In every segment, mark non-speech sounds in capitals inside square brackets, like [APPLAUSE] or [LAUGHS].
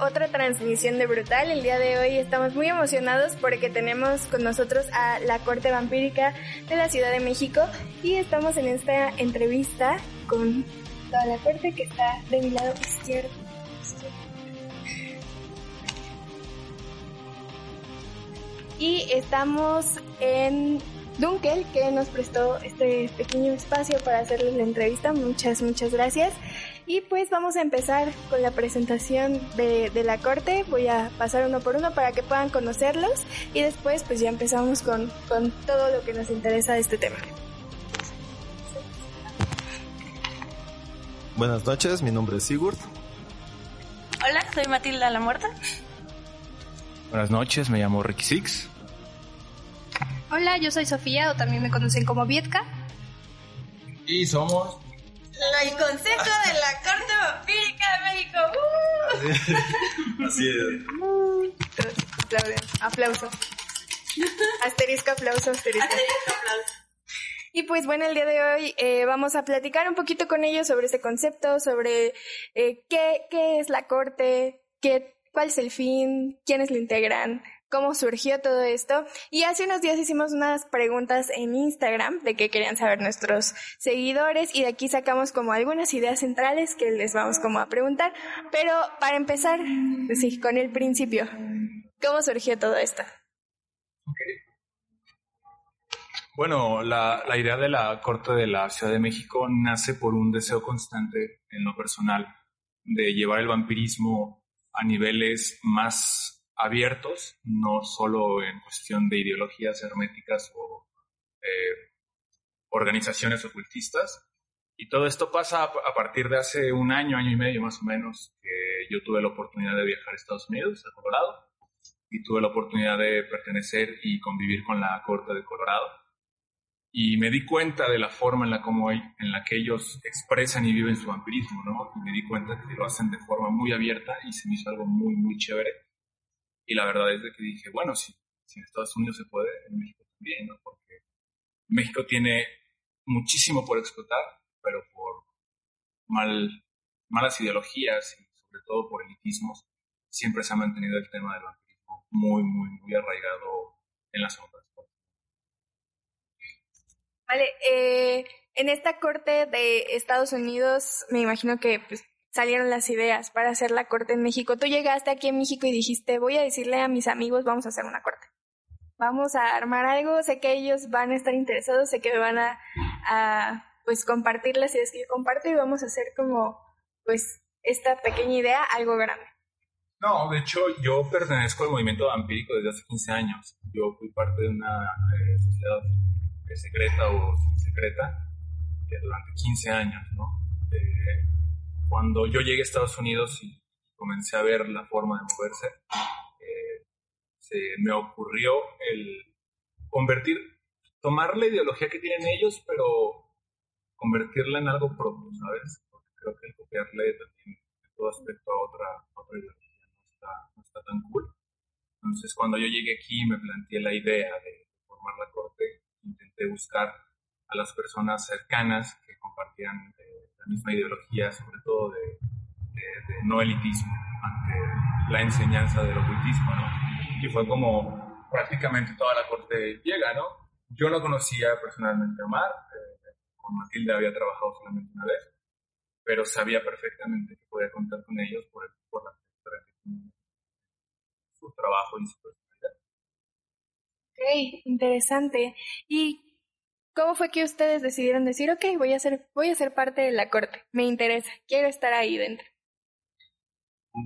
Otra transmisión de Brutal. El día de hoy estamos muy emocionados porque tenemos con nosotros a la Corte Vampírica de la Ciudad de México y estamos en esta entrevista con toda la corte que está de mi lado izquierdo. Y estamos en Dunkel, que nos prestó este pequeño espacio para hacerles la entrevista. Muchas, muchas gracias. Y pues vamos a empezar con la presentación de, de, la corte. Voy a pasar uno por uno para que puedan conocerlos y después pues ya empezamos con, con todo lo que nos interesa de este tema. Buenas noches, mi nombre es Sigurd. Hola, soy Matilda La Muerta. Buenas noches, me llamo Ricky Six. Hola, yo soy Sofía, o también me conocen como Vietka. Y somos el concepto de la Corte Vampírica de México. ¡Uh! [LAUGHS] Así es. Aplauden. Aplauso. asterisco, aplauso, asterisco. Asterisco, aplauso. Y pues bueno, el día de hoy eh, vamos a platicar un poquito con ellos sobre ese concepto, sobre eh, qué, qué es la corte, qué, cuál es el fin, quiénes lo integran, cómo surgió todo esto. Y hace unos días hicimos unas preguntas en Instagram de qué querían saber nuestros seguidores y de aquí sacamos como algunas ideas centrales que les vamos como a preguntar. Pero para empezar, sí, con el principio, ¿cómo surgió todo esto? Bueno, la, idea de la Corte de la Ciudad de México nace por un deseo constante en lo personal de llevar el vampirismo a niveles más abiertos, no solo en cuestión de ideologías herméticas o eh, organizaciones ocultistas. Y todo esto pasa a partir de hace un año, año y medio más o menos, que yo tuve la oportunidad de viajar a Estados Unidos, a Colorado, y tuve la oportunidad de pertenecer y convivir con la Corte de Colorado y me di cuenta de la forma en la, como, en la que ellos expresan y viven su vampirismo, ¿no? Y me di cuenta que lo hacen de forma muy abierta y se me hizo algo muy, muy chévere. Y la verdad es de que dije, bueno, si, en Estados Unidos se puede, en México también, ¿no? Porque México tiene muchísimo por explotar, pero por mal, malas ideologías y sobre todo por elitismos, siempre se ha mantenido el tema del vampirismo muy, muy, muy arraigado en las sombras. Vale, eh, en esta corte de Estados Unidos me imagino que pues, salieron las ideas para hacer la corte en México. Tú llegaste aquí en México y dijiste, voy a decirle a mis amigos, vamos a hacer una corte. Vamos a armar algo, sé que ellos van a estar interesados, sé que van a, pues compartir las ideas que yo comparto y vamos a hacer como pues esta pequeña idea algo grande. No, de hecho yo pertenezco al movimiento vampírico desde hace 15 años. Yo fui parte de una eh, sociedad secreta o secreta durante 15 años, ¿no? Eh, cuando yo llegué a Estados Unidos y comencé a ver la forma de moverse, eh, se me ocurrió el convertir, tomar la ideología que tienen ellos, pero convertirla en algo propio, ¿sabes? Porque creo que el copiarle también en todo aspecto a otra, otra ideología no está, no está tan cool. Entonces, cuando yo llegué aquí me planteé la idea de formar la corte intenté buscar a las personas cercanas que compartían eh, misma ideología, sobre todo de, de, de, no elitismo, ante la enseñanza del ocultismo, ¿no? Y fue como prácticamente toda la corte llega, ¿no? Yo no conocía personalmente a Omar, eh, con Matilde había trabajado solamente una vez, pero sabía perfectamente que podía contar con ellos por, el, por la su trabajo y su personalidad. Ok, interesante. ¿Y cómo fue que ustedes decidieron decir, ok, voy a ser, voy a ser parte de la corte, me interesa, quiero estar ahí dentro?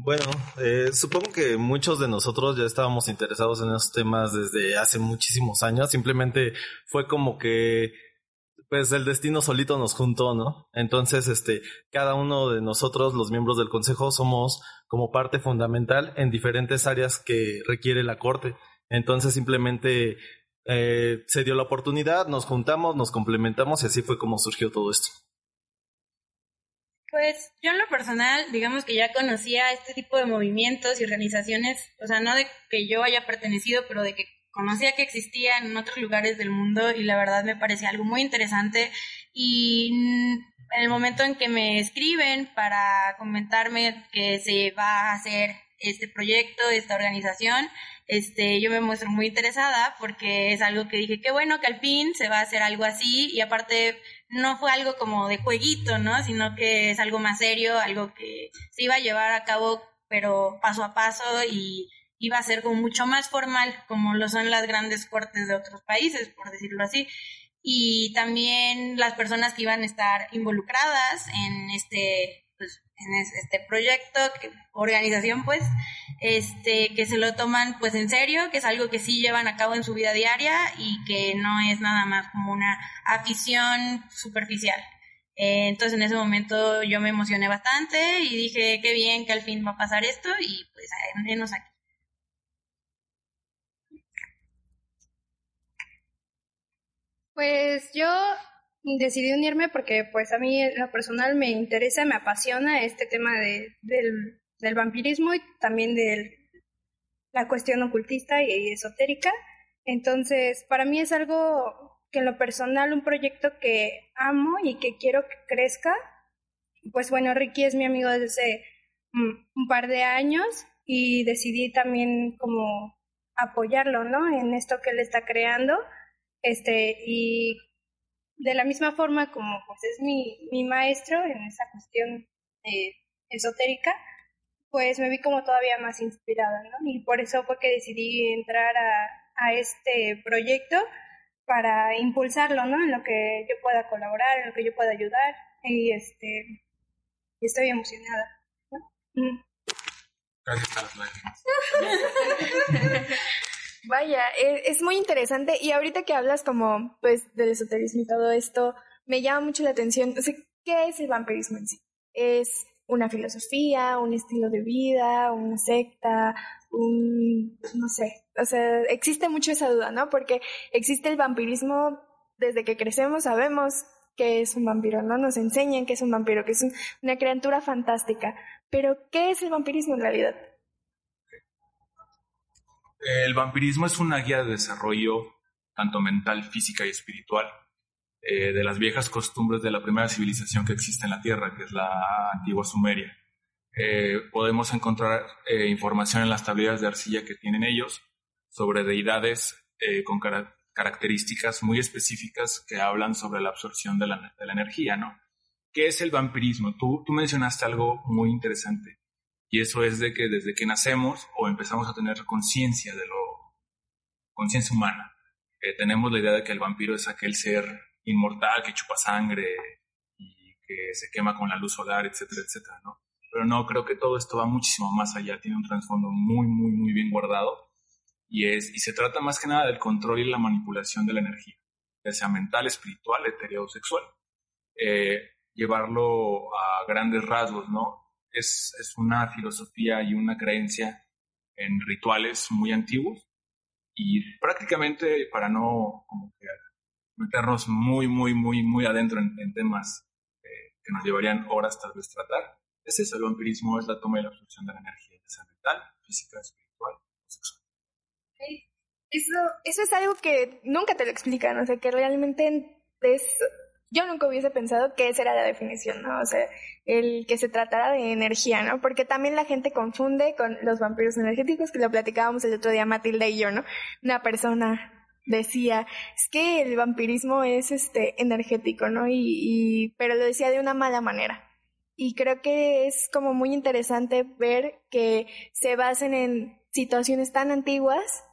Bueno, eh, supongo que muchos de nosotros ya estábamos interesados en esos temas desde hace muchísimos años. Simplemente fue como que pues el destino solito nos juntó, ¿no? Entonces, este, cada uno de nosotros, los miembros del consejo, somos como parte fundamental en diferentes áreas que requiere la corte. Entonces, simplemente eh, se dio la oportunidad, nos juntamos, nos complementamos y así fue como surgió todo esto. Pues yo en lo personal, digamos que ya conocía este tipo de movimientos y organizaciones, o sea, no de que yo haya pertenecido, pero de que conocía que existían en otros lugares del mundo y la verdad me parecía algo muy interesante y en el momento en que me escriben para comentarme que se va a hacer este proyecto, esta organización, este, yo me muestro muy interesada porque es algo que dije, qué bueno que al fin se va a hacer algo así y aparte no fue algo como de jueguito, ¿no? Sino que es algo más serio, algo que se iba a llevar a cabo pero paso a paso y iba a ser como mucho más formal, como lo son las grandes cortes de otros países, por decirlo así. Y también las personas que iban a estar involucradas en este, pues, en este proyecto, que, organización, pues, este, que se lo toman pues en serio, que es algo que sí llevan a cabo en su vida diaria y que no es nada más como una afición superficial. Eh, entonces en ese momento yo me emocioné bastante y dije, qué bien que al fin va a pasar esto y pues menos aquí. Pues yo decidí unirme porque pues a mí lo personal me interesa, me apasiona este tema de, del, del vampirismo y también de la cuestión ocultista y esotérica. Entonces, para mí es algo que en lo personal, un proyecto que amo y que quiero que crezca. Pues bueno, Ricky es mi amigo desde hace un par de años y decidí también como apoyarlo, ¿no? En esto que él está creando este, y de la misma forma como pues es mi, mi maestro en esa cuestión eh, esotérica, pues me vi como todavía más inspirada, ¿no? Y por eso fue que decidí entrar a, a este proyecto para impulsarlo, ¿no? En lo que yo pueda colaborar, en lo que yo pueda ayudar y este estoy emocionada. ¿no? Mm. Gracias a las lágrimas. Vaya, e- es muy interesante y ahorita que hablas como pues del esoterismo y todo esto, me llama mucho la atención, o ¿qué es el vampirismo en sí? ¿Es una filosofía, un estilo de vida, una secta, un, no sé, o sea, existe mucho esa duda, ¿no? Porque existe el vampirismo desde que crecemos, sabemos que es un vampiro, ¿no? Nos enseñan que es un vampiro, que es un- una criatura fantástica, pero ¿qué es el vampirismo en realidad? El vampirismo es una guía de desarrollo tanto mental, física y espiritual eh, de las viejas costumbres de la primera civilización que existe en la Tierra, que es la antigua Sumeria. Eh, podemos encontrar eh, información en las tablillas de arcilla que tienen ellos sobre deidades con cara- características muy específicas que hablan sobre la absorción de la, de la energía, ¿no? ¿Qué es el vampirismo? Tú, tú mencionaste algo muy interesante y eso es de que desde que nacemos o empezamos a tener conciencia de lo, conciencia humana, eh, tenemos la idea de que el vampiro es aquel ser inmortal que chupa sangre y que se quema con la luz solar, etcétera, etcétera, ¿no? Pero no, creo que todo esto va muchísimo más allá, tiene un trasfondo muy, muy, muy bien guardado y, es, y se trata más que nada del control y la manipulación de la energía, ya sea mental, espiritual, etéreo o sexual. Eh, llevarlo a grandes rasgos, ¿no? Es, es una filosofía y una creencia en rituales muy antiguos y prácticamente para no como que meternos muy, muy, muy, muy adentro en, en temas eh, que nos llevarían horas tal vez tratar, es eso, el vampirismo es la toma y la absorción de la energía, mental, física, espiritual sexual. Eso, eso es algo que nunca te lo explican, o sea, que realmente es... Yo nunca hubiese pensado que esa era la definición, ¿no? O sea, el que se tratara de energía, ¿no? Porque también la gente confunde con los vampiros energéticos, que lo platicábamos el otro día Matilda y yo, ¿no? Una persona decía, es que el vampirismo es este energético, ¿no? Y, y pero lo decía de una mala manera. Y creo que es como muy interesante ver que se basen en situaciones tan antiguas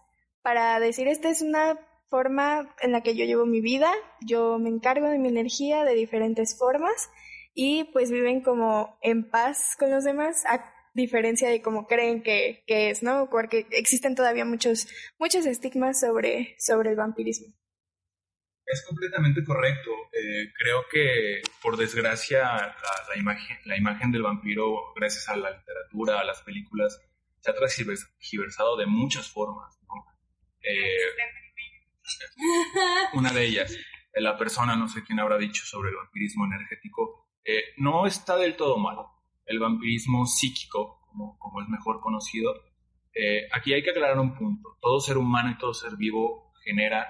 para decir esta es una forma en la que yo llevo mi vida, yo me encargo de mi energía de diferentes formas y pues viven como en paz con los demás a diferencia de como creen que, que es, ¿no? Porque existen todavía muchos, muchos estigmas sobre, sobre el vampirismo. Es completamente correcto. Eh, creo que, por desgracia, la, imagen, la imagen del vampiro, gracias a la literatura, a las películas, se ha transversado de muchas formas. Eh, [LAUGHS] una de ellas, la persona, no sé quién habrá dicho sobre el vampirismo energético, eh, no está del todo malo. El vampirismo psíquico, como, como es mejor conocido, aquí hay que aclarar un punto. Todo ser humano y todo ser vivo genera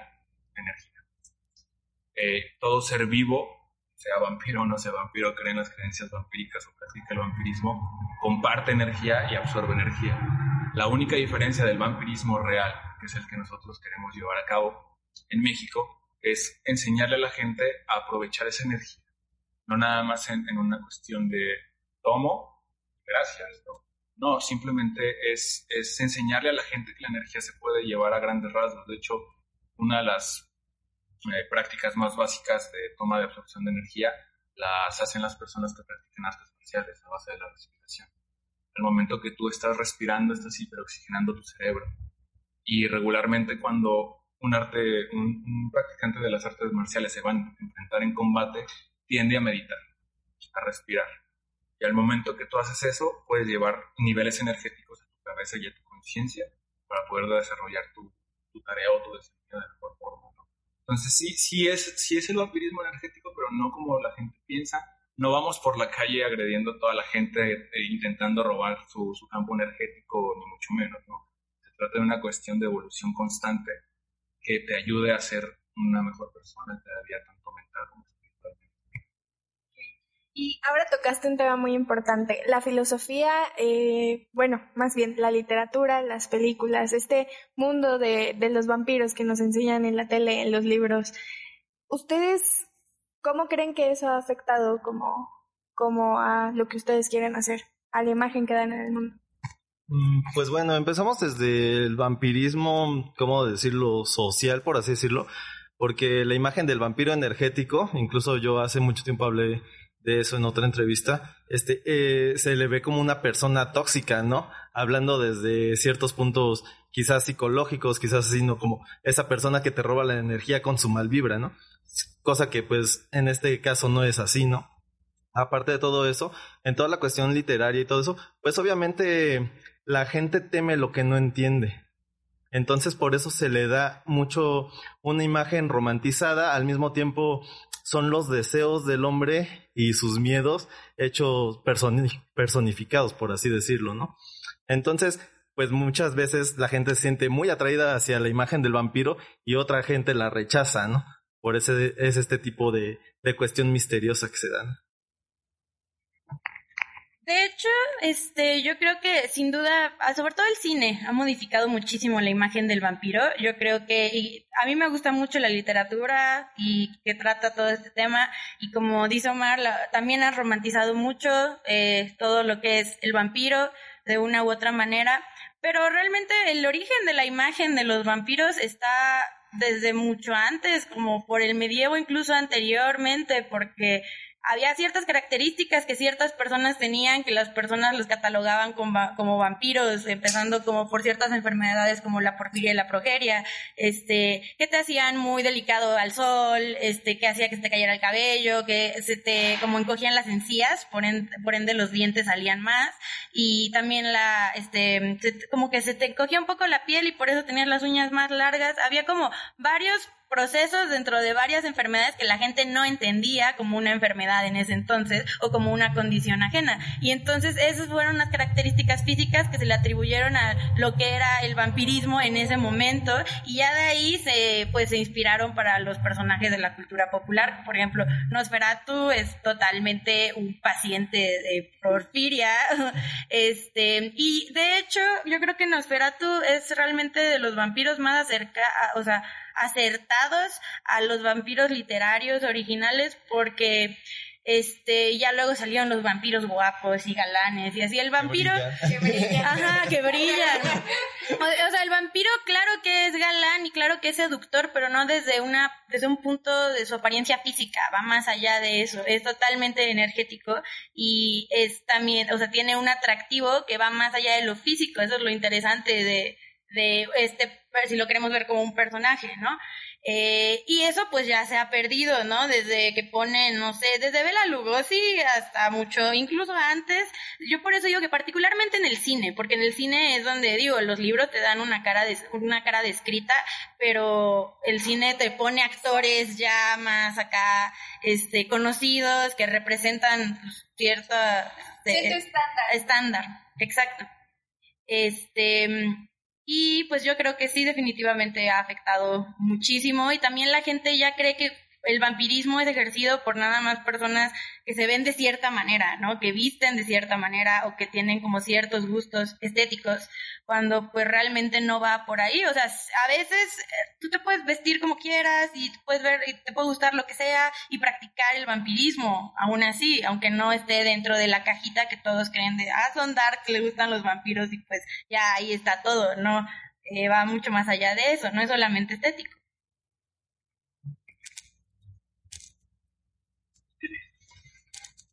energía eh, todo ser vivo, sea vampiro o no sea vampiro, cree en las creencias vampíricas o practica el vampirismo, comparte energía y absorbe energía. La única diferencia del vampirismo real, que es el que nosotros queremos llevar a cabo en México, es enseñarle a la gente a aprovechar esa energía. No nada más en, una cuestión de tomo, gracias. No, no simplemente es, es enseñarle a la gente que la energía se puede llevar a grandes rasgos. De hecho, una de las eh, prácticas más básicas de toma de absorción de energía las hacen las personas que practican artes marciales a base de la respiración. El momento que tú estás respirando, estás hiperoxigenando tu cerebro. Y regularmente cuando un, arte, un, practicante de las artes marciales se va a enfrentar en combate, tiende a meditar, a respirar. Y al momento que tú haces eso, puedes llevar niveles energéticos a tu cabeza y a tu conciencia para poder desarrollar tu, tarea o tu desempeño de mejor forma. Entonces sí, sí es, sí es el vampirismo energético, pero no como la gente piensa. No vamos por la calle agrediendo a toda la gente e intentando robar su, su campo energético, ni mucho menos, ¿no? Trata de una cuestión de evolución constante que te ayude a ser una mejor persona cada día, tanto mental como y ahora tocaste un tema muy importante, la filosofía, eh, bueno, más bien la literatura, las películas, este mundo de, de, los vampiros que nos enseñan en la tele, en los libros. ¿Ustedes cómo creen que eso ha afectado como, como a lo que ustedes quieren hacer, a la imagen que dan en el mundo? Mm, pues bueno, empezamos desde el vampirismo, ¿cómo decirlo? Social, por así decirlo, porque la imagen del vampiro energético, incluso yo hace mucho tiempo hablé de eso en otra entrevista, este, eh, se le ve como una persona tóxica, ¿no? Hablando desde ciertos puntos quizás psicológicos, quizás así, ¿no? Como esa persona que te roba la energía con su mal vibra, ¿no? Cosa que pues en este caso no es así, ¿no? Aparte de todo eso, en toda la cuestión literaria y todo eso, pues obviamente la gente teme lo que no entiende. Entonces por eso se le da mucho una imagen romantizada, al mismo tiempo son los deseos del hombre y sus miedos hechos personificados, por así decirlo, ¿no? Entonces, pues muchas veces la gente se siente muy atraída hacia la imagen del vampiro y otra gente la rechaza, ¿no? Por ese es este tipo de, de cuestión misteriosa que se dan. De hecho, este, yo creo que sin duda, ah, sobre todo el cine, ha modificado muchísimo la imagen del vampiro. Yo creo que a mí me gusta mucho la literatura y que trata todo este tema. Y como dice Omar, también ha romantizado mucho eh, todo lo que es el vampiro de una u otra manera. Pero realmente el origen de la imagen de los vampiros está desde mucho antes, como por el medievo, incluso anteriormente, porque había ciertas características que ciertas personas tenían, que las personas los catalogaban como, como vampiros, empezando como por ciertas enfermedades como la porfiria y la progeria, este, que te hacían muy delicado al sol, este, que hacía que se te cayera el cabello, que se te, como encogían las encías, por ende, por ende los dientes salían más, y también la, este, como que se te encogía un poco la piel y por eso tenías las uñas más largas, había como varios procesos dentro de varias enfermedades que la gente no entendía como una enfermedad en ese entonces o como una condición ajena. Y entonces esas fueron unas características físicas que se le atribuyeron a lo que era el vampirismo en ese momento y ya de ahí se pues se inspiraron para los personajes de la cultura popular. Por ejemplo, Nosferatu es totalmente un paciente de porfiria. [LAUGHS] Este, y de hecho, yo creo que Nosferatu es realmente de los vampiros más acerca, o sea, acertados a los vampiros literarios originales porque este ya luego salieron los vampiros guapos y galanes y así. El vampiro que brilla, ajá que brilla [LAUGHS] o, sea el vampiro claro que es galán y claro que es seductor pero no desde una desde un punto de su apariencia física va más allá de eso. Es totalmente energético y es también o sea tiene un atractivo que va más allá de lo físico. Eso es lo interesante de de este, si lo queremos ver como un personaje, ¿no? Eh, y eso pues ya se ha perdido, ¿no? Desde que ponen, no sé, desde Bela Lugosi hasta mucho, incluso antes. Yo por eso digo que particularmente en el cine, porque en el cine es donde digo, los libros te dan una cara de, una cara descrita, pero el cine te pone actores ya más acá, este, conocidos que representan pues, cierta este, estándar. estándar, exacto. Este, y pues yo creo que sí, definitivamente ha afectado muchísimo. Y también la gente ya cree que el vampirismo es ejercido por nada más personas que se ven de cierta manera, ¿no? Que visten de cierta manera o que tienen como ciertos gustos estéticos, cuando pues realmente no va por ahí. O sea, a veces eh, tú te puedes vestir como quieras y puedes ver y te puede gustar lo que sea y practicar el vampirismo, aún así, aunque no esté dentro de la cajita que todos creen de, ah, son dark, le gustan los vampiros y pues ya ahí está todo, ¿no? Eh, va mucho más allá de eso, no es solamente estético.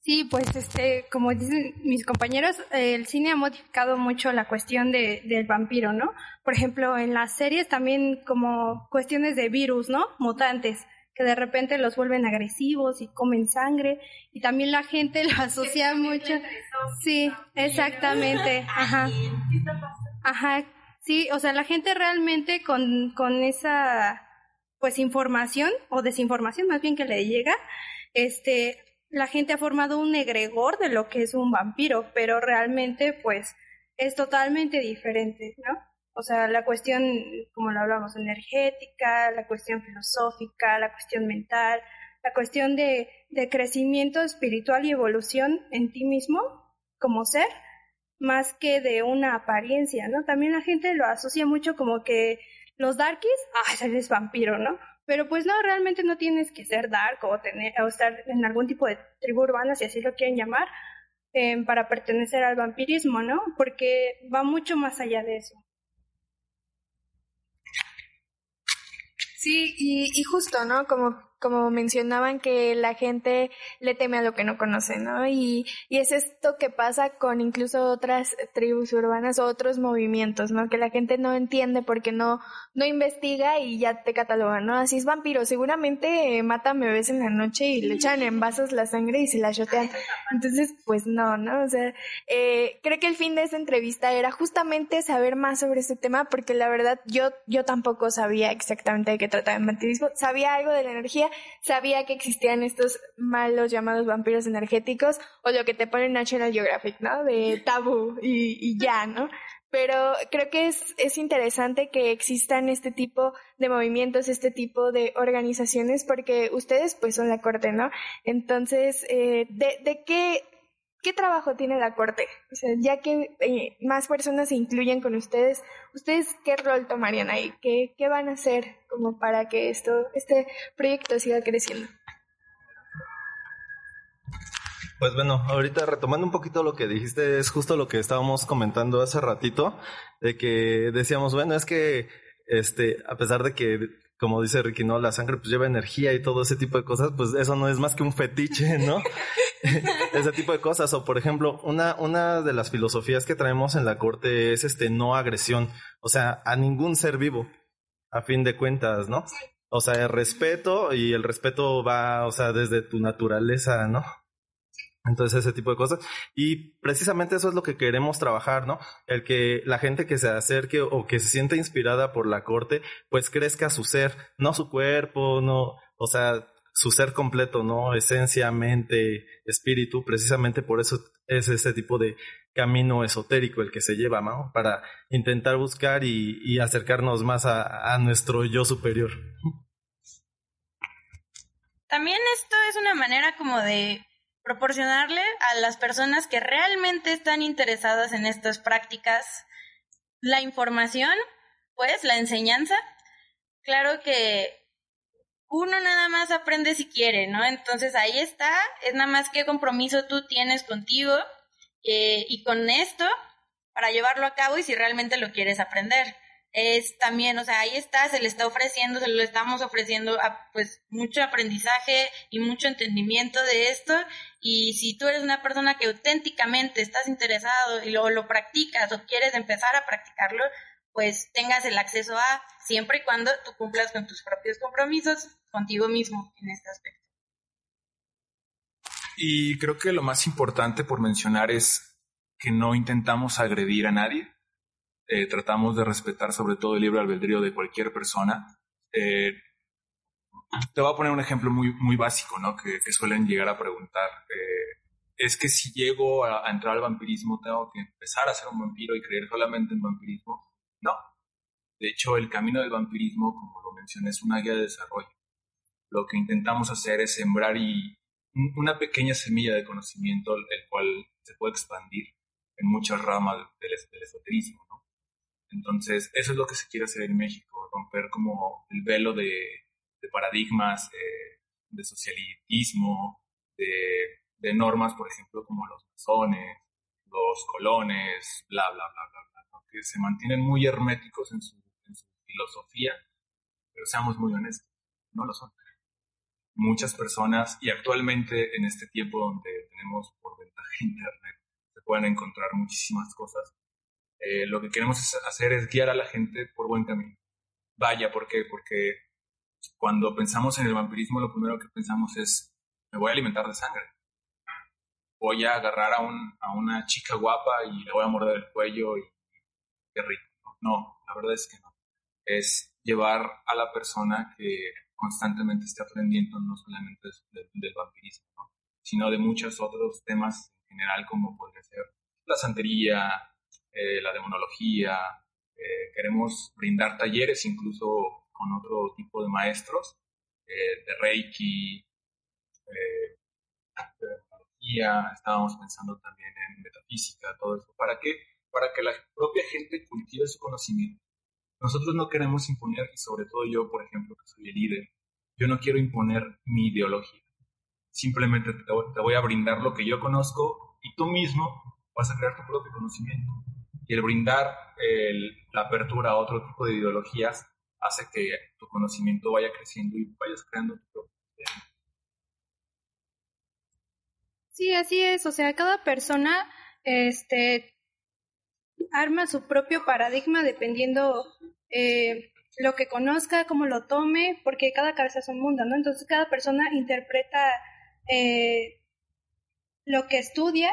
Sí, pues este, como dicen mis compañeros, el cine ha modificado mucho la cuestión de, del vampiro, ¿no? Por ejemplo, en las series también como cuestiones de virus, ¿no? Mutantes, que de repente los vuelven agresivos y comen sangre, y también la gente [LAUGHS] lo asocia mucho. Sí, exactamente, [LAUGHS] ajá. Ajá, sí, o sea, la gente realmente con, con esa, pues, información, o desinformación más bien que le llega, este, la gente ha formado un egregor de lo que es un vampiro, pero realmente pues es totalmente diferente, ¿no? O sea, la cuestión, como lo hablamos, energética, la cuestión filosófica, la cuestión mental, la cuestión de, crecimiento espiritual y evolución en ti mismo como ser, más que de una apariencia, ¿no? También la gente lo asocia mucho como que los darkies, [LAUGHS] ah, eres vampiro, ¿no? Pero pues no, realmente no tienes que ser dark o, tener, o estar en algún tipo de tribu urbana, si así lo quieren llamar, eh, para pertenecer al vampirismo, ¿no? Porque va mucho más allá de eso. Sí, y justo, ¿no? Como como mencionaban, que la gente le teme a lo que no conoce, ¿no? Y, y es esto que pasa con incluso otras tribus urbanas o otros movimientos, ¿no? Que la gente no entiende porque no, no investiga y ya te catalogan, ¿no? Así es vampiro, seguramente matan bebés en la noche y le echan en vasos la sangre y se la chotean. Entonces, pues no, ¿no? O sea, eh, creo que el fin de esta entrevista era justamente saber más sobre este tema porque la verdad yo, yo tampoco sabía exactamente de qué trataba el vampirismo, sabía algo de la energía, sabía que existían estos malos llamados vampiros energéticos o lo que te pone National Geographic, ¿no? De tabú y, ya, ¿no? Pero creo que es, es interesante que existan este tipo de movimientos, este tipo de organizaciones, porque ustedes pues son la corte, ¿no? Entonces, eh, ¿de, ¿de qué ¿qué trabajo tiene la Corte? O sea, ya que eh, más personas se incluyen con ustedes, ¿ustedes qué rol tomarían ahí? ¿Qué, ¿Qué van a hacer como para que esto, este proyecto siga creciendo? Pues bueno, ahorita retomando un poquito lo que dijiste, es justo lo que estábamos comentando hace ratito, de que decíamos, bueno, es que este, a pesar de que como dice Ricky, ¿no? La sangre pues lleva energía y todo ese tipo de cosas, pues eso no es más que un fetiche, ¿no? [LAUGHS] ese tipo de cosas. O por ejemplo, una, una de las filosofías que traemos en la corte es este no agresión. O sea, a ningún ser vivo, a fin de cuentas, ¿no? O sea, el respeto y el respeto va, o sea, desde tu naturaleza, ¿no? Entonces, ese tipo de cosas. Y precisamente eso es lo que queremos trabajar, ¿no? El que la gente que se acerque o que se sienta inspirada por la corte, pues crezca su ser, no su cuerpo, no, o sea, su ser completo, ¿no? Esencia, mente, espíritu, precisamente por eso es ese tipo de camino esotérico el que se lleva, ¿no? Para intentar buscar y, acercarnos más a nuestro yo superior. También esto es una manera como de proporcionarle a las personas que realmente están interesadas en estas prácticas la información, pues la enseñanza. Claro que uno nada más aprende si quiere, ¿no? Entonces ahí está, es nada más qué compromiso tú tienes contigo eh, y con esto para llevarlo a cabo y si realmente lo quieres aprender es también, o sea, ahí está, se le está ofreciendo, se lo estamos ofreciendo a, pues mucho aprendizaje y mucho entendimiento de esto y si tú eres una persona que auténticamente estás interesado y lo, lo practicas o quieres empezar a practicarlo, pues tengas el acceso a, siempre y cuando tú cumplas con tus propios compromisos contigo mismo en este aspecto. Y creo que lo más importante por mencionar es que no intentamos agredir a nadie. Eh, tratamos de respetar sobre todo el libre albedrío de cualquier persona. Eh, te voy a poner un ejemplo muy, muy básico, ¿no? Que, suelen llegar a preguntar. Eh, es que si llego a, entrar al vampirismo, tengo que empezar a ser un vampiro y creer solamente en vampirismo. No. De hecho, el camino del vampirismo, como lo mencioné, es una guía de desarrollo. Lo que intentamos hacer es sembrar y una pequeña semilla de conocimiento, el cual se puede expandir en muchas ramas del, esoterismo. Entonces, eso es lo que se quiere hacer en México, romper como el velo de, paradigmas, eh, de socialismo, de, normas, por ejemplo, como los masones, los colones, bla, bla, bla, bla, bla que se mantienen muy herméticos en su filosofía, pero seamos muy honestos, no lo son. Muchas personas y actualmente en este tiempo donde tenemos por ventaja [LAUGHS] internet se pueden encontrar muchísimas cosas, eh, lo que queremos hacer es guiar a la gente por buen camino. Vaya, ¿por qué? Porque cuando pensamos en el vampirismo lo primero que pensamos es me voy a alimentar de sangre. Voy a agarrar a, un, a una chica guapa y le voy a morder el cuello y qué rico. No, la verdad es que no. Es llevar a la persona que constantemente esté aprendiendo no solamente del vampirismo, sino de muchos otros temas en general como podría ser la santería, eh, la demonología. Eh, queremos brindar talleres incluso con otro tipo de maestros, eh, de Reiki, de demonología, estábamos pensando también en metafísica, todo eso. ¿Para qué? Para que la propia gente cultive su conocimiento nosotros no queremos imponer, y sobre todo yo, por ejemplo, que soy el líder, yo no quiero imponer mi ideología. Simplemente te voy a brindar lo que yo conozco y tú mismo vas a crear tu propio conocimiento. Y el brindar la apertura a otro tipo de ideologías hace que tu conocimiento vaya creciendo y vayas creando tu propio. Sí, así es. O sea, cada persona este, arma su propio paradigma dependiendo eh, lo que conozca, cómo lo tome, porque cada cabeza es un mundo, ¿no? Entonces cada persona interpreta eh, lo que estudia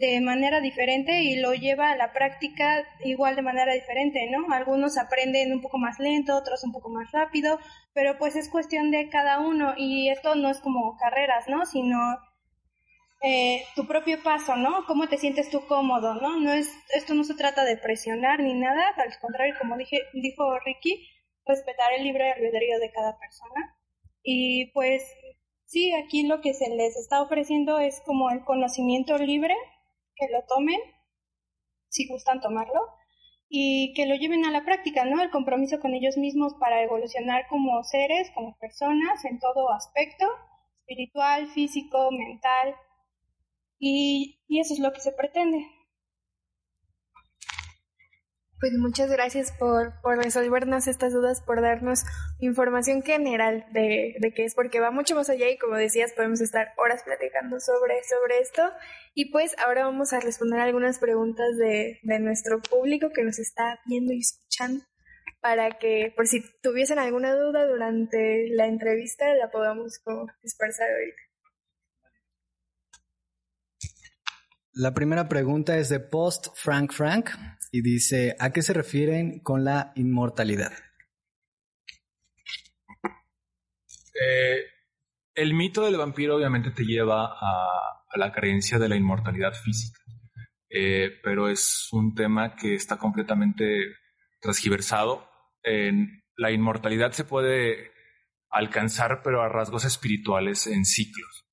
de manera diferente y lo lleva a la práctica igual de manera diferente, ¿no? Algunos aprenden un poco más lento, otros un poco más rápido, pero pues es cuestión de cada uno y esto no es como carreras, ¿no? Sino eh, tu propio paso, ¿no? ¿Cómo te sientes tú cómodo, ¿no? No es, esto no se trata de presionar ni nada, al contrario, como dije, dijo Ricky, respetar el libre albedrío de cada persona. Y pues sí, aquí lo que se les está ofreciendo es como el conocimiento libre, que lo tomen, si gustan tomarlo, y que lo lleven a la práctica, ¿no? El compromiso con ellos mismos para evolucionar como seres, como personas, en todo aspecto, espiritual, físico, mental, y, eso es lo que se pretende. Pues muchas gracias por, resolvernos estas dudas, por darnos información general de, de qué es, porque va mucho más allá y como decías, podemos estar horas platicando sobre, sobre esto. Y pues ahora vamos a responder algunas preguntas de, de nuestro público que nos está viendo y escuchando, para que por si tuviesen alguna duda durante la entrevista la podamos como ahorita. La primera pregunta es de Post Frank Frank y dice, ¿a qué se refieren con la inmortalidad? Eh, el mito del vampiro obviamente te lleva a, la creencia de la inmortalidad física, eh, pero es un tema que está completamente transgiversado. la inmortalidad se puede alcanzar, pero a rasgos espirituales en ciclos.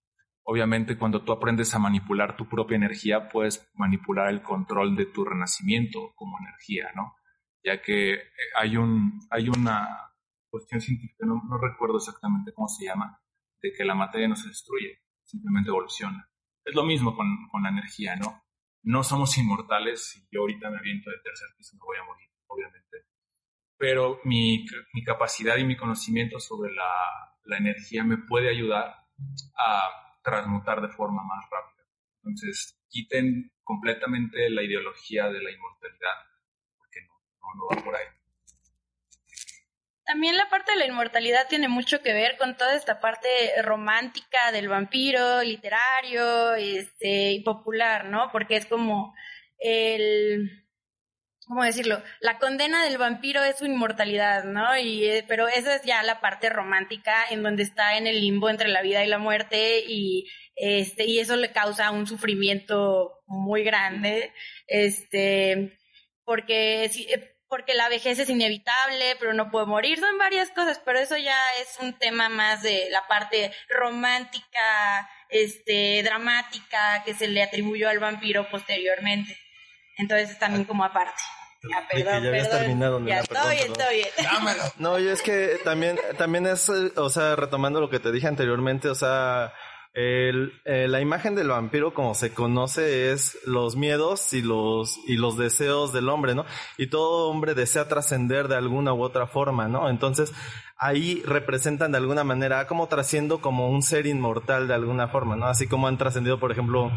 Obviamente, cuando tú aprendes a manipular tu propia energía, puedes manipular el control de tu renacimiento como energía, ¿no? Ya que eh, hay, un, hay una cuestión científica, no, recuerdo exactamente cómo se llama, de que la materia no se destruye, simplemente evoluciona. Es lo mismo con, con la energía, ¿no? No somos inmortales, si yo ahorita me aviento de tercer piso me voy a morir, obviamente. Pero mi, mi capacidad y mi conocimiento sobre la, la energía me puede ayudar a transmutar de forma más rápida. Entonces, quiten completamente la ideología de la inmortalidad, porque no, no, no va por ahí. También la parte de la inmortalidad tiene mucho que ver con toda esta parte romántica del vampiro, literario, este, y popular, ¿no? Porque es como el, ¿cómo decirlo? La condena del vampiro es su inmortalidad, ¿no? Y, eh, pero esa es ya la parte romántica en donde está en el limbo entre la vida y la muerte y, este, y eso le causa un sufrimiento muy grande, este, porque eh, porque la vejez es inevitable, pero no puede morir, son varias cosas, pero eso ya es un tema más de la parte romántica, este, dramática que se le atribuyó al vampiro posteriormente. Entonces también como aparte. Ah, perdón, ya habías terminado, Ya estoy, estoy bien. No, y es que también, también es, o sea, retomando lo que te dije anteriormente, o sea, el, eh, la imagen del vampiro, como se conoce, es los miedos y los, y los deseos del hombre, ¿no? Y todo hombre desea trascender de alguna u otra forma, ¿no? Entonces, ahí representan de alguna manera como trasciendo como un ser inmortal de alguna forma, ¿no? Así como han trascendido, por ejemplo,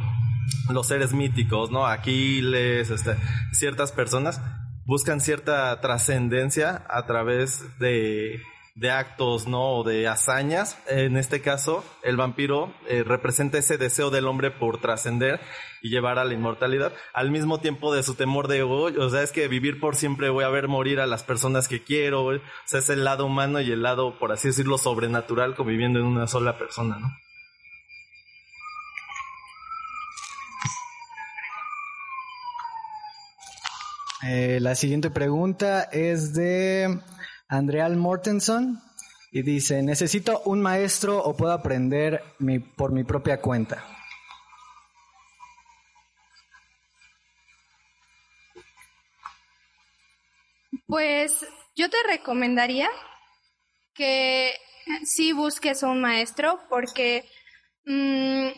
los seres míticos, ¿no? Aquiles, este, ciertas personas buscan cierta trascendencia a través de de actos, ¿no? O de hazañas. En este caso, el vampiro eh, representa ese deseo del hombre por trascender y llevar a la inmortalidad, al mismo tiempo de su temor de, o sea, es que vivir por siempre voy a ver morir a las personas que quiero, o sea, es el lado humano y el lado, por así decirlo, sobrenatural conviviendo en una sola persona, ¿no? Eh, la siguiente pregunta es de Andreal Mortenson y dice, necesito un maestro o puedo aprender por mi propia cuenta. Pues yo te recomendaría que sí busques un maestro porque mm,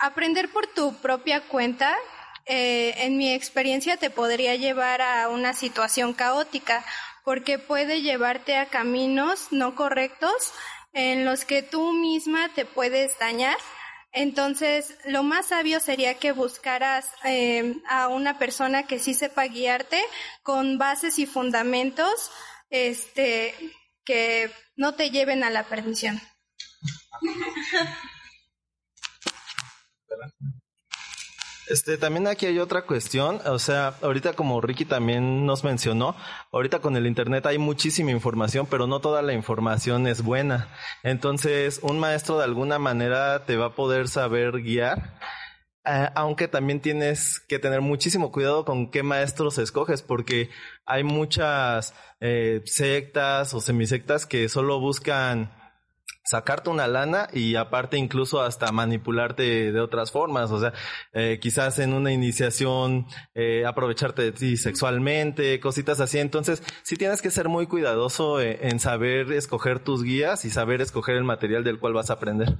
aprender por tu propia cuenta, eh, en mi experiencia, te podría llevar a una situación caótica porque puede llevarte a caminos no correctos en los que tú misma te puedes dañar. Entonces, lo más sabio sería que buscaras eh, a una persona que sí sepa guiarte con bases y fundamentos este, que no te lleven a la perdición. [LAUGHS] Este, también aquí hay otra cuestión, o sea, ahorita como Ricky también nos mencionó, ahorita con el internet hay muchísima información, pero no toda la información es buena. Entonces, un maestro de alguna manera te va a poder saber guiar, eh, aunque también tienes que tener muchísimo cuidado con qué maestros escoges, porque hay muchas eh, sectas o semisectas que solo buscan sacarte una lana y aparte incluso hasta manipularte de otras formas, o sea, eh, quizás en una iniciación eh, aprovecharte de ti sexualmente, cositas así. Entonces, sí tienes que ser muy cuidadoso eh, en saber escoger tus guías y saber escoger el material del cual vas a aprender.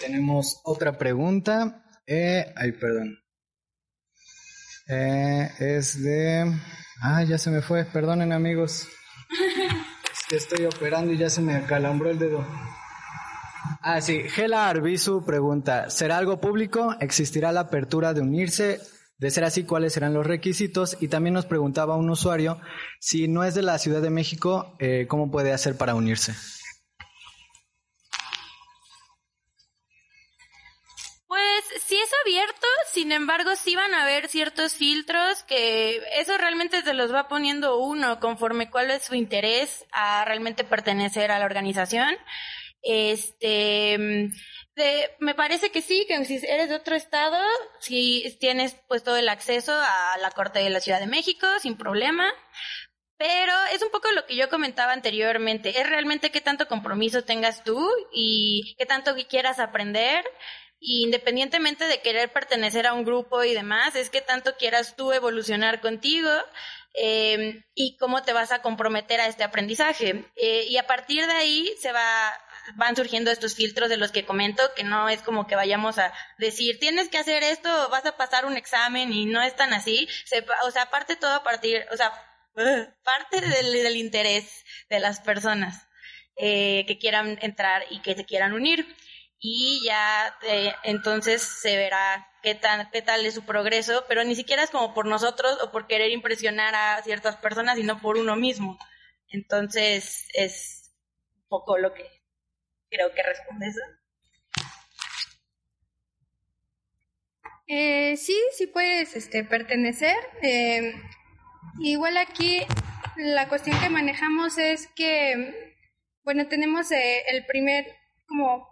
tenemos otra pregunta. ay, perdón. Es de... Ah, ya se me fue, perdonen amigos. Es que estoy operando y ya se me acalambró el dedo. Ah, sí, Gela Arbizu pregunta, ¿será algo público? ¿Existirá la apertura de unirse? De ser así, ¿cuáles serán los requisitos? Y también nos preguntaba un usuario, si no es de la Ciudad de México, eh, ¿cómo puede hacer para unirse? sí es abierto, sin embargo sí van a haber ciertos filtros que eso realmente se los va poniendo uno conforme cuál es su interés a realmente pertenecer a la organización. Este, me parece que sí, que si eres de otro estado, si tienes pues todo el acceso a la Corte de la Ciudad de México sin problema. Pero es un poco lo que yo comentaba anteriormente, es realmente qué tanto compromiso tengas tú y qué tanto quieras aprender y independientemente de querer pertenecer a un grupo y demás, es que tanto quieras tú evolucionar contigo em, y cómo te vas a comprometer a este aprendizaje. Eh, y a partir de ahí se va, van surgiendo estos filtros de los que comento, que no es como que vayamos a decir, tienes que hacer esto, vas a pasar un examen y no es tan así. o sea, parte todo a partir, o sea, [LAUGHS] parte del, del interés de las personas eh, que quieran entrar y que se quieran unir. Y ya eh, entonces se verá qué, tan, qué tal es su progreso, pero ni siquiera es como por nosotros o por querer impresionar a ciertas personas, sino por uno mismo. Entonces es un poco lo que creo que responde eso. Eh, sí, sí puedes este, pertenecer. Eh, igual aquí la cuestión que manejamos es que, bueno, tenemos eh, el primer como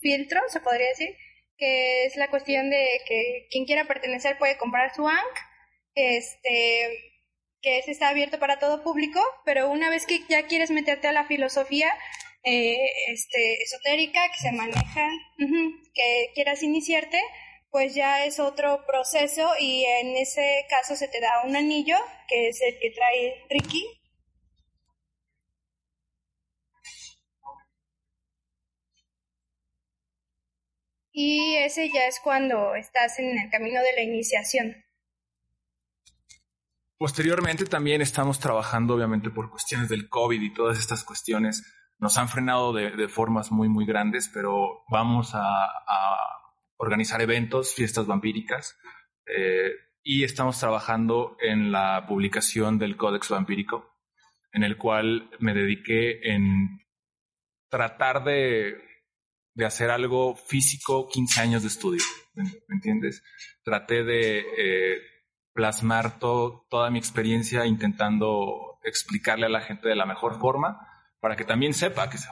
filtro, se podría decir, que es la cuestión de que quien quiera pertenecer puede comprar su ANC, este, que ese está abierto para todo público, pero una vez que ya quieres meterte a la filosofía este, esotérica que se maneja, que quieras iniciarte, pues ya es otro proceso y en ese caso se te da un anillo, que es el que trae Ricky. Y ese ya es cuando estás en el camino de la iniciación. Posteriormente también estamos trabajando, obviamente, por cuestiones del COVID y todas estas cuestiones. Nos han frenado de, formas muy, muy grandes, pero vamos a organizar eventos, fiestas vampíricas, eh, y estamos trabajando en la publicación del Códex Vampírico, en el cual me dediqué en tratar de, de hacer algo físico 15 años de estudio, ¿me, entiendes? Traté de eh, plasmar toda mi experiencia intentando explicarle a la gente de la mejor forma para que también sepa que se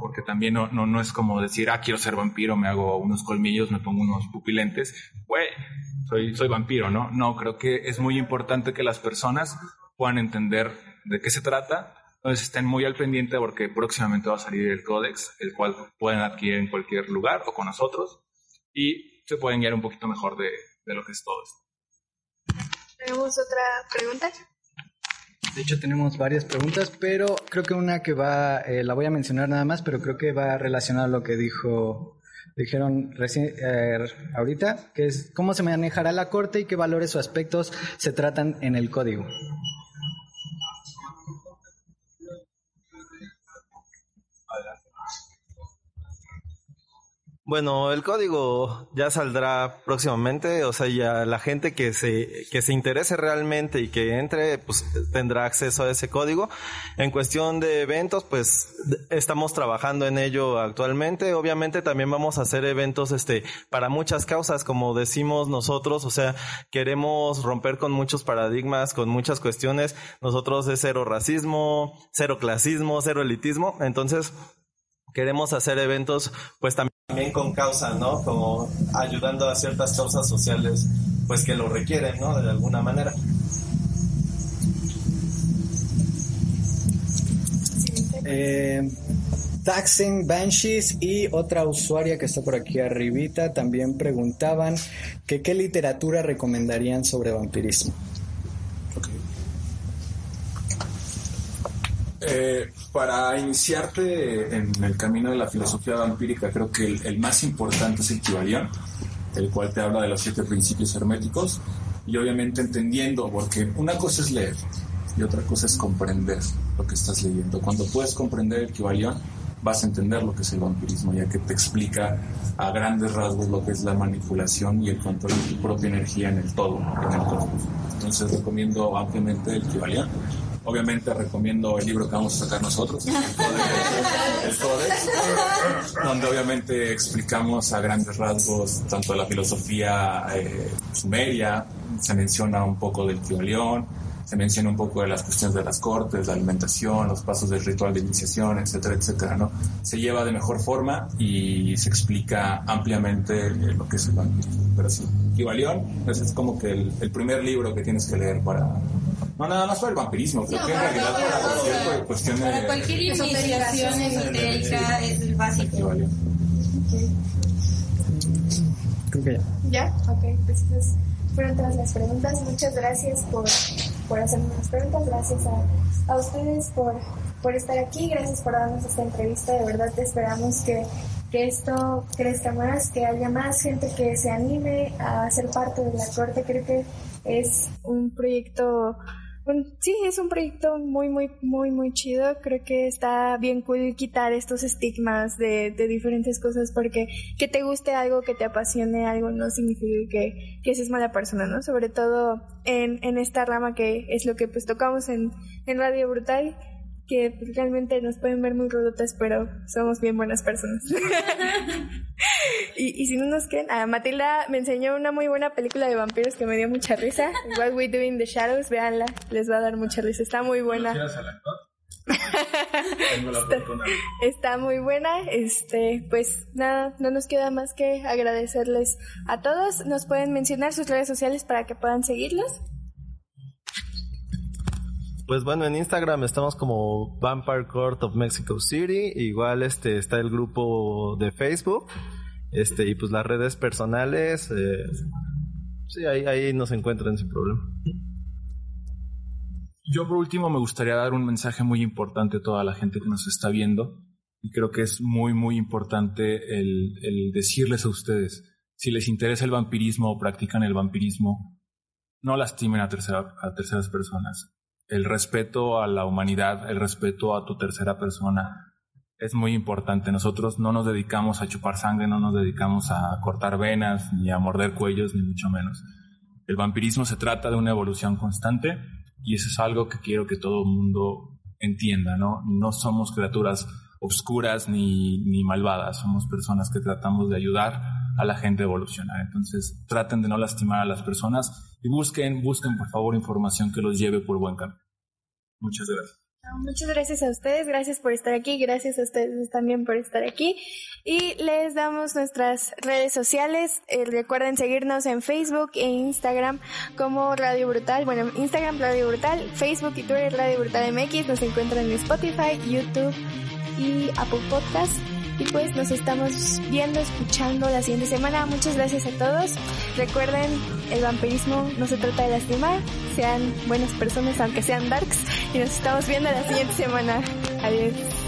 porque también no, no, no, es como decir, ah, quiero ser vampiro, me hago unos colmillos, me pongo unos pupilentes, güey, soy, soy vampiro, ¿no? No, creo que es muy importante que las personas puedan entender de qué se trata, entonces estén muy al pendiente porque próximamente va a salir el códex, el cual pueden adquirir en cualquier lugar o con nosotros y se pueden guiar un poquito mejor de, de lo que es todo esto. ¿Tenemos otra pregunta? De hecho, tenemos varias preguntas, pero creo que una que va, eh, la voy a mencionar nada más, pero creo que va relacionada a lo que dijo, dijeron recién, eh, ahorita, que es cómo se manejará la corte y qué valores o aspectos se tratan en el código. Bueno, el código ya saldrá próximamente, o sea, ya la gente que se, que se interese realmente y que entre, pues tendrá acceso a ese código. En cuestión de eventos, pues estamos trabajando en ello actualmente. Obviamente también vamos a hacer eventos, este, para muchas causas, como decimos nosotros, o sea, queremos romper con muchos paradigmas, con muchas cuestiones. Nosotros es cero racismo, cero clasismo, cero elitismo. Entonces, queremos hacer eventos, pues también también con causa, ¿no? Como ayudando a ciertas causas sociales, pues que lo requieren, ¿no? De alguna manera. Eh, Taxing Banshees y otra usuaria que está por aquí arribita también preguntaban que qué literatura recomendarían sobre vampirismo. Eh, para iniciarte en el camino de la filosofía vampírica, creo que el, más importante es el Kybalión, el cual te habla de los siete principios herméticos y obviamente entendiendo, porque una cosa es leer y otra cosa es comprender lo que estás leyendo. Cuando puedes comprender el Kybalión, vas a entender lo que es el vampirismo, ya que te explica a grandes rasgos lo que es la manipulación y el control de tu propia energía en el todo, en el cosmos. Entonces recomiendo ampliamente el Kybalión Obviamente recomiendo el libro que vamos a sacar nosotros, el Codex, donde obviamente explicamos a grandes rasgos tanto la filosofía eh, sumeria, se menciona un poco del Kibalión, se menciona un poco de las cuestiones de las cortes, la alimentación, los pasos del ritual de iniciación, etcétera, etcétera, ¿no? Se lleva de mejor forma y se explica ampliamente lo que es el vampirismo. Pero sí, Kibalión, es como que el primer libro que tienes que leer para, no, nada más para el vampirismo, creo que en realidad para cualquier cuestión de... Para cualquier iniciación esotérica es el básico. Vale. Creo que ya. ¿Ya? Ok, pues, pues fueron todas las preguntas. Muchas gracias por, por hacerme las preguntas. Gracias a, a ustedes por, por estar aquí. Gracias por darnos esta entrevista. De verdad te esperamos que que esto crezca más, que haya más gente que se anime a ser parte de la corte. Creo que es un proyecto sí, es un proyecto muy, muy, muy, muy chido. Creo que está bien cool quitar estos estigmas de, de diferentes cosas porque que te guste algo, que te apasione algo, no significa que, que seas mala persona, ¿no? Sobre todo en, en esta rama que es lo que pues tocamos en, en Radio Brutal que realmente nos pueden ver muy rudotas, pero somos bien buenas personas. [LAUGHS] y, y, si no nos creen, ah, Matilda me enseñó una muy buena película de vampiros que me dio mucha risa. What We Do in the Shadows, véanla, les va a dar mucha risa. Está muy buena. [LAUGHS] está, está, muy buena. Este, pues nada, no nos queda más que agradecerles a todos. Nos pueden mencionar sus redes sociales para que puedan seguirlos. Pues bueno, en Instagram estamos como Vampire Court of Mexico City. Igual este está el grupo de Facebook. Este, y pues las redes personales. Eh, sí, ahí, ahí nos encuentran sin problema. Yo por último me gustaría dar un mensaje muy importante a toda la gente que nos está viendo. Y creo que es muy, muy importante el, el decirles a ustedes, si les interesa el vampirismo o practican el vampirismo, no lastimen a, tercera, a terceras personas el respeto a la humanidad, el respeto a tu tercera persona es muy importante. Nosotros no nos dedicamos a chupar sangre, no nos dedicamos a cortar venas, ni a morder cuellos, ni mucho menos. El vampirismo se trata de una evolución constante y eso es algo que quiero que todo el mundo entienda, ¿no? No somos criaturas oscuras ni, ni malvadas, somos personas que tratamos de ayudar a la gente a evolucionar. Entonces, traten de no lastimar a las personas y busquen, busquen por favor información que los lleve por buen camino. Muchas gracias. Muchas gracias a ustedes, gracias por estar aquí, gracias a ustedes también por estar aquí. Y les damos nuestras redes sociales. Eh, recuerden seguirnos en Facebook e Instagram como Radio Brutal. Bueno, Instagram Radio Brutal, Facebook y Twitter Radio Brutal MX. Nos encuentran en Spotify, YouTube y Apple Podcast. Y pues nos estamos viendo, escuchando la siguiente semana. Muchas gracias a todos. Recuerden, el vampirismo no se trata de lastimar. Sean buenas personas, aunque sean darks. Y nos estamos viendo la siguiente semana. Adiós.